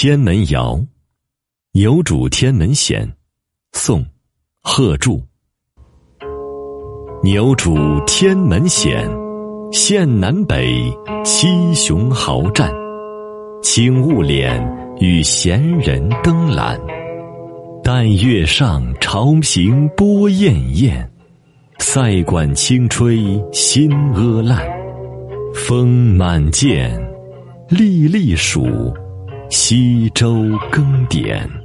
天门谣》，有主天门险，宋，贺铸。牛主天门险，县南北七雄豪战，请勿敛与闲人登览。但月上潮平波滟滟，塞管轻吹新阿烂。风满涧，粒粒数。西周更迭。